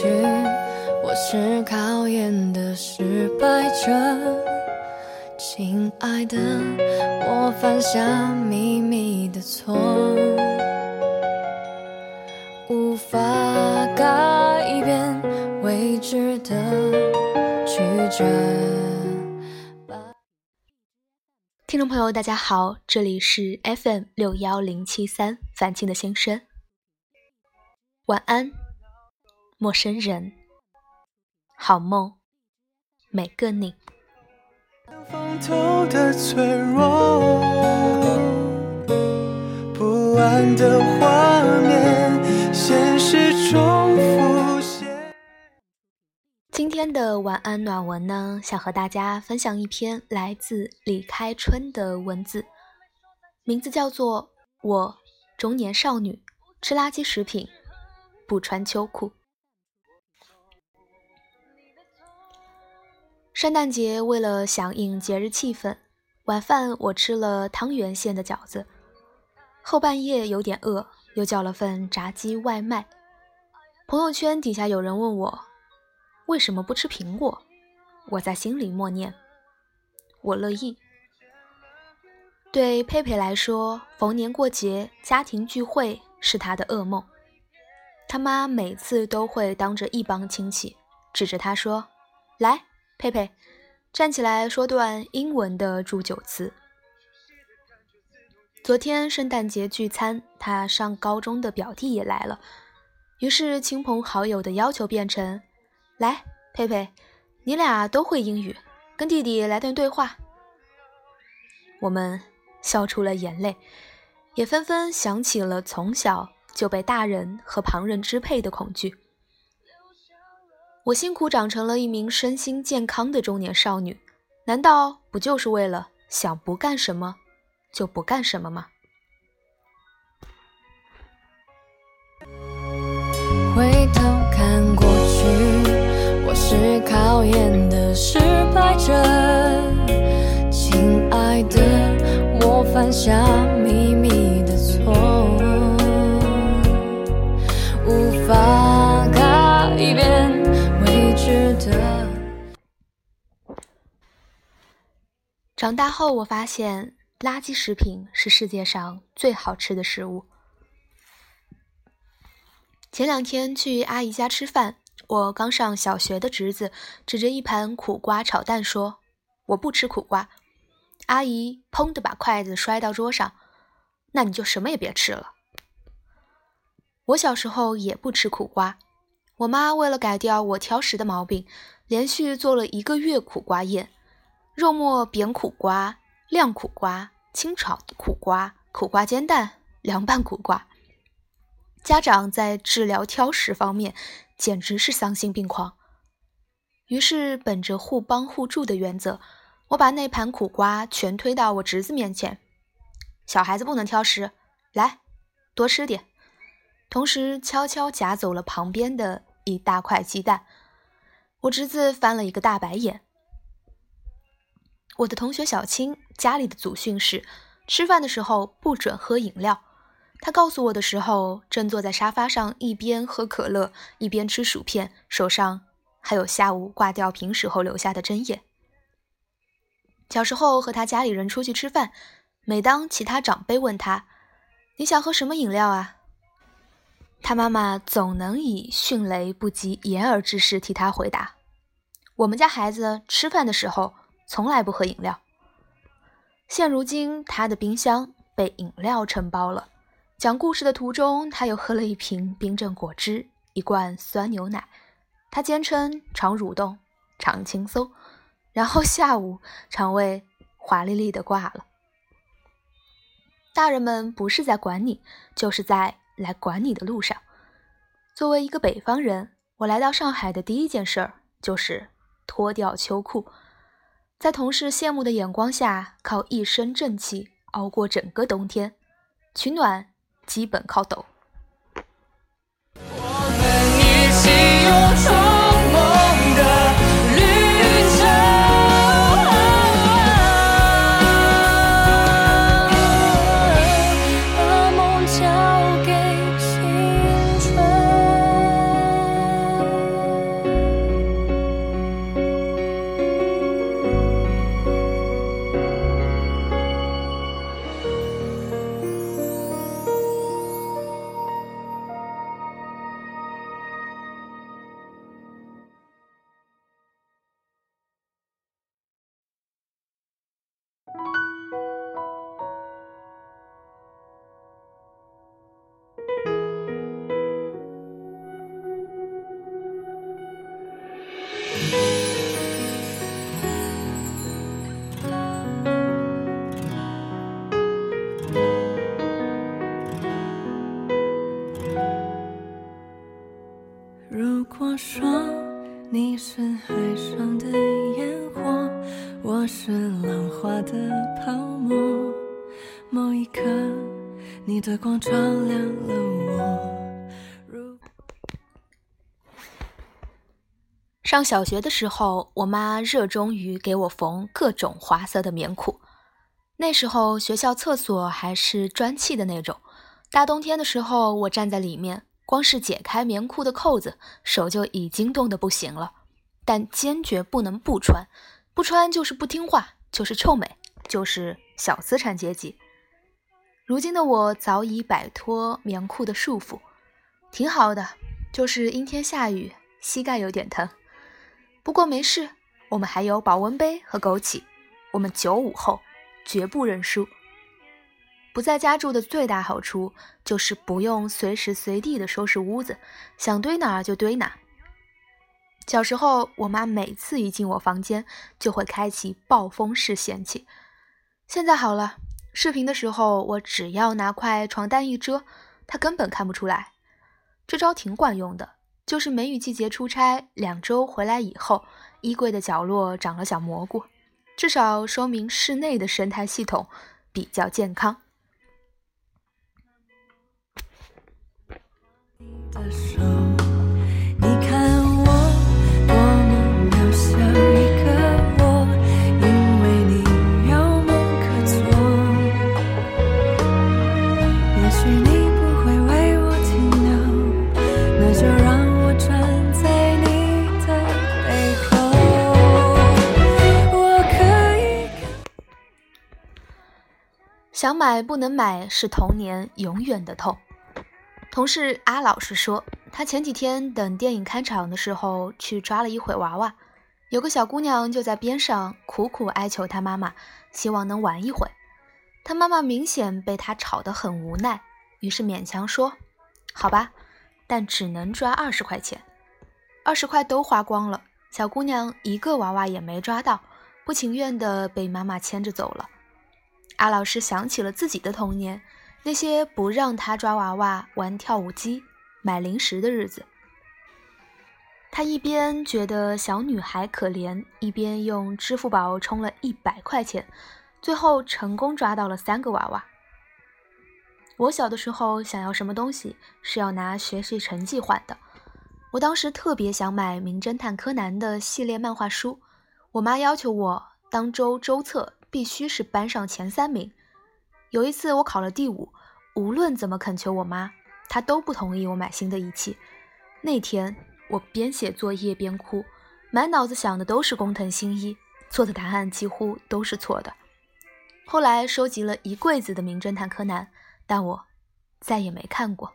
去，我是考验的失败者。亲爱的，我犯下秘密的错，无法改变未知的曲折。听众朋友，大家好，这里是 FM 六幺零七三凡青的心声。晚安，陌生人，好梦，每个你。今天的晚安暖文呢，想和大家分享一篇来自李开春的文字，名字叫做《我中年少女吃垃圾食品不穿秋裤》。圣诞节为了响应节日气氛，晚饭我吃了汤圆馅的饺子。后半夜有点饿，又叫了份炸鸡外卖。朋友圈底下有人问我为什么不吃苹果，我在心里默念：我乐意。对佩佩来说，逢年过节家庭聚会是他的噩梦。他妈每次都会当着一帮亲戚指着他说：“来。”佩佩，站起来说段英文的祝酒词。昨天圣诞节聚餐，他上高中的表弟也来了，于是亲朋好友的要求变成：来，佩佩，你俩都会英语，跟弟弟来段对话。我们笑出了眼泪，也纷纷想起了从小就被大人和旁人支配的恐惧。我辛苦长成了一名身心健康的中年少女，难道不就是为了想不干什么就不干什么吗？回头看过去，我是考验的失败者。亲爱的，我犯下长大后，我发现垃圾食品是世界上最好吃的食物。前两天去阿姨家吃饭，我刚上小学的侄子指着一盘苦瓜炒蛋说：“我不吃苦瓜。”阿姨砰的把筷子摔到桌上：“那你就什么也别吃了。”我小时候也不吃苦瓜。我妈为了改掉我挑食的毛病，连续做了一个月苦瓜宴：肉末扁苦瓜、晾苦瓜、清炒苦瓜、苦瓜煎蛋、凉拌苦瓜。家长在治疗挑食方面简直是丧心病狂。于是，本着互帮互助的原则，我把那盘苦瓜全推到我侄子面前：“小孩子不能挑食，来，多吃点。”同时悄悄夹走了旁边的。一大块鸡蛋，我侄子翻了一个大白眼。我的同学小青家里的祖训是，吃饭的时候不准喝饮料。他告诉我的时候，正坐在沙发上，一边喝可乐，一边吃薯片，手上还有下午挂吊瓶时候留下的针眼。小时候和他家里人出去吃饭，每当其他长辈问他：“你想喝什么饮料啊？”他妈妈总能以迅雷不及掩耳之势替他回答：“我们家孩子吃饭的时候从来不喝饮料。”现如今，他的冰箱被饮料承包了。讲故事的途中，他又喝了一瓶冰镇果汁，一罐酸牛奶。他坚称肠蠕动，常轻松，然后下午肠胃华丽丽的挂了。大人们不是在管你，就是在。来管你的路上，作为一个北方人，我来到上海的第一件事儿就是脱掉秋裤，在同事羡慕的眼光下，靠一身正气熬过整个冬天，取暖基本靠抖。说是浪花的泡沫。某一刻，你的光照亮了我。如上小学的时候，我妈热衷于给我缝各种花色的棉裤。那时候学校厕所还是砖砌的那种，大冬天的时候，我站在里面。光是解开棉裤的扣子，手就已经冻得不行了。但坚决不能不穿，不穿就是不听话，就是臭美，就是小资产阶级。如今的我早已摆脱棉裤的束缚，挺好的，就是阴天下雨，膝盖有点疼。不过没事，我们还有保温杯和枸杞，我们九五后绝不认输。不在家住的最大好处就是不用随时随地的收拾屋子，想堆哪儿就堆哪儿。小时候，我妈每次一进我房间就会开启暴风式嫌弃。现在好了，视频的时候我只要拿块床单一遮，她根本看不出来。这招挺管用的，就是梅雨季节出差两周回来以后，衣柜的角落长了小蘑菇，至少说明室内的生态系统比较健康。想买不能买是童年永远的痛。同事阿老师说，他前几天等电影开场的时候去抓了一会娃娃，有个小姑娘就在边上苦苦哀求他妈妈，希望能玩一会。他妈妈明显被他吵得很无奈，于是勉强说：“好吧，但只能抓二十块钱。”二十块都花光了，小姑娘一个娃娃也没抓到，不情愿地被妈妈牵着走了。阿老师想起了自己的童年。那些不让他抓娃娃、玩跳舞机、买零食的日子，他一边觉得小女孩可怜，一边用支付宝充了一百块钱，最后成功抓到了三个娃娃。我小的时候想要什么东西是要拿学习成绩换的，我当时特别想买《名侦探柯南》的系列漫画书，我妈要求我当周周测必须是班上前三名。有一次我考了第五，无论怎么恳求我妈，她都不同意我买新的仪器。那天我边写作业边哭，满脑子想的都是工藤新一，错的答案几乎都是错的。后来收集了一柜子的名侦探柯南，但我再也没看过。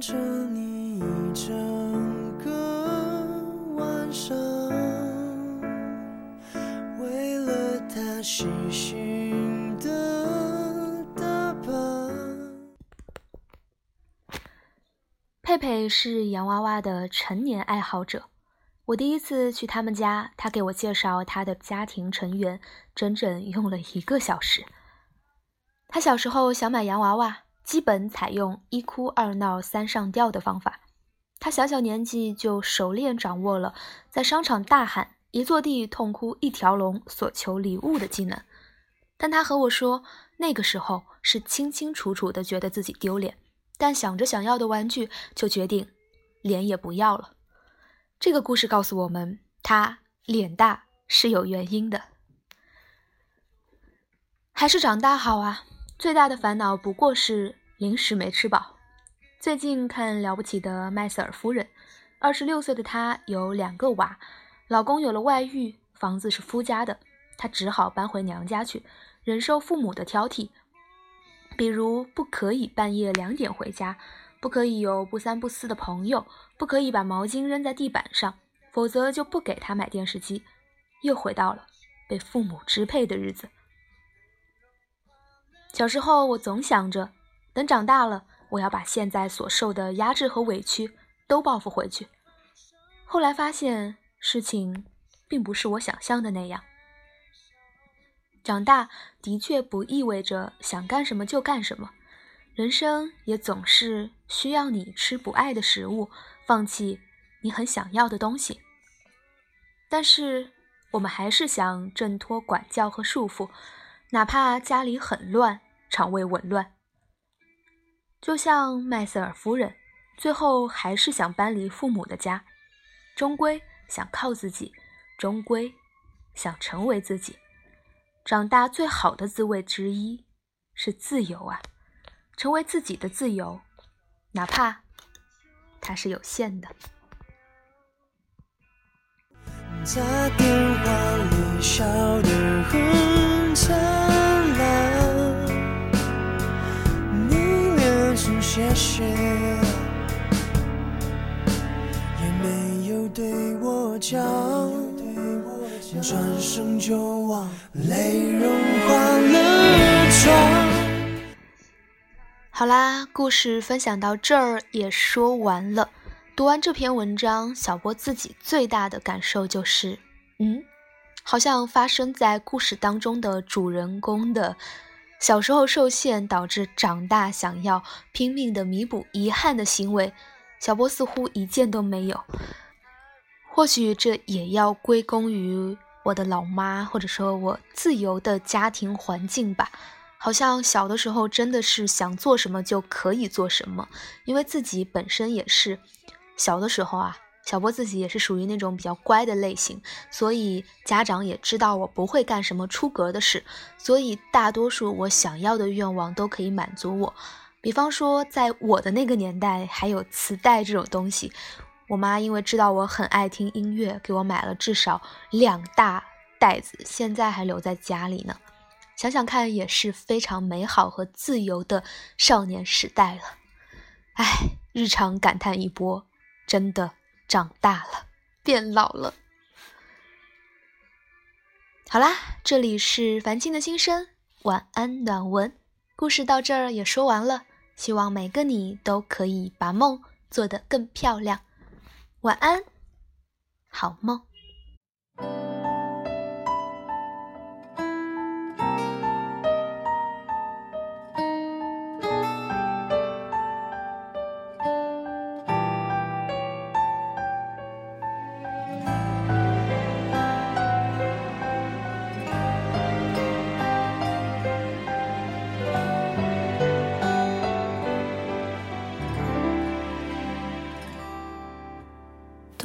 着你一整个晚上，为了他细心的打扮。佩佩是洋娃娃的成年爱好者。我第一次去他们家，他给我介绍他的家庭成员，整整用了一个小时。他小时候想买洋娃娃。基本采用一哭二闹三上吊的方法，他小小年纪就熟练掌握了在商场大喊一坐地痛哭一条龙所求礼物的技能。但他和我说，那个时候是清清楚楚的觉得自己丢脸，但想着想要的玩具，就决定脸也不要了。这个故事告诉我们，他脸大是有原因的，还是长大好啊。最大的烦恼不过是零食没吃饱。最近看《了不起的麦瑟尔夫人》，二十六岁的她有两个娃，老公有了外遇，房子是夫家的，她只好搬回娘家去。忍受父母的挑剔，比如不可以半夜两点回家，不可以有不三不四的朋友，不可以把毛巾扔在地板上，否则就不给他买电视机。又回到了被父母支配的日子。小时候，我总想着，等长大了，我要把现在所受的压制和委屈都报复回去。后来发现，事情并不是我想象的那样。长大的确不意味着想干什么就干什么，人生也总是需要你吃不爱的食物，放弃你很想要的东西。但是，我们还是想挣脱管教和束缚。哪怕家里很乱，肠胃紊乱，就像麦瑟尔夫人，最后还是想搬离父母的家，终归想靠自己，终归想成为自己。长大最好的滋味之一是自由啊！成为自己的自由，哪怕它是有限的。谢谢，也没有对我讲，转身就往泪融化了窗。好啦，故事分享到这儿也说完了。读完这篇文章，小波自己最大的感受就是，嗯，好像发生在故事当中的主人公的。小时候受限导致长大想要拼命的弥补遗憾的行为，小波似乎一件都没有。或许这也要归功于我的老妈，或者说我自由的家庭环境吧。好像小的时候真的是想做什么就可以做什么，因为自己本身也是小的时候啊。小波自己也是属于那种比较乖的类型，所以家长也知道我不会干什么出格的事，所以大多数我想要的愿望都可以满足我。比方说，在我的那个年代还有磁带这种东西，我妈因为知道我很爱听音乐，给我买了至少两大袋子，现在还留在家里呢。想想看，也是非常美好和自由的少年时代了。唉，日常感叹一波，真的。长大了，变老了。好啦，这里是凡青的心声，晚安暖文。故事到这儿也说完了，希望每个你都可以把梦做得更漂亮。晚安，好梦。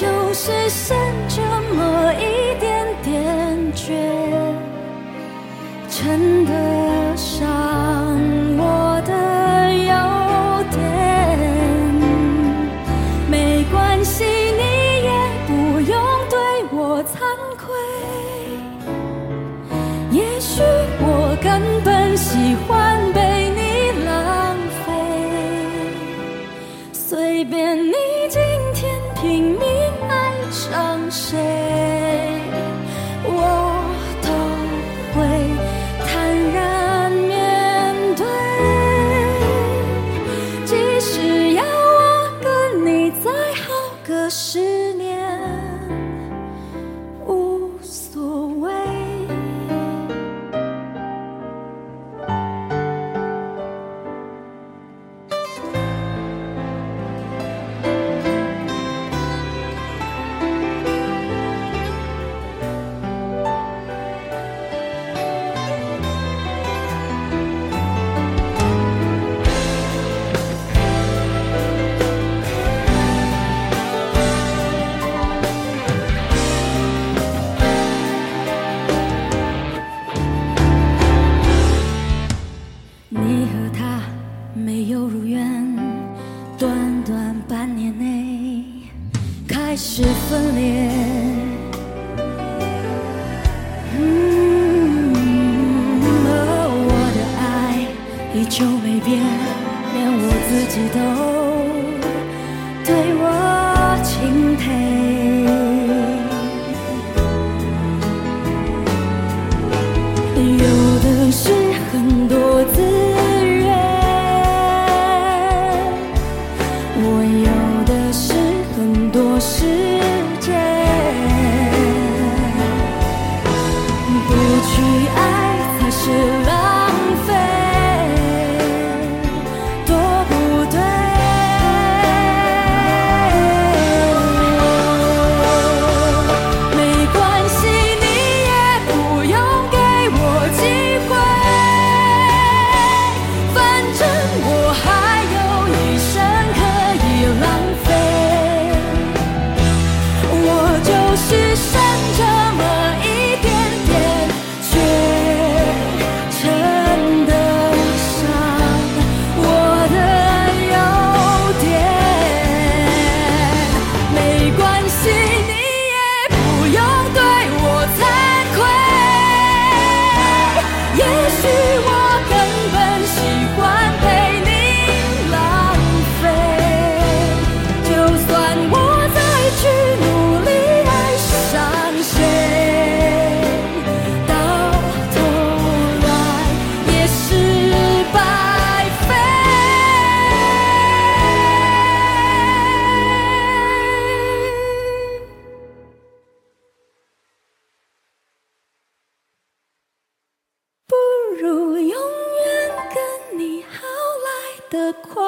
就是剩这么一点点倔，是分裂。oh 我的爱依旧没变连我自己都如永远跟你好来的快。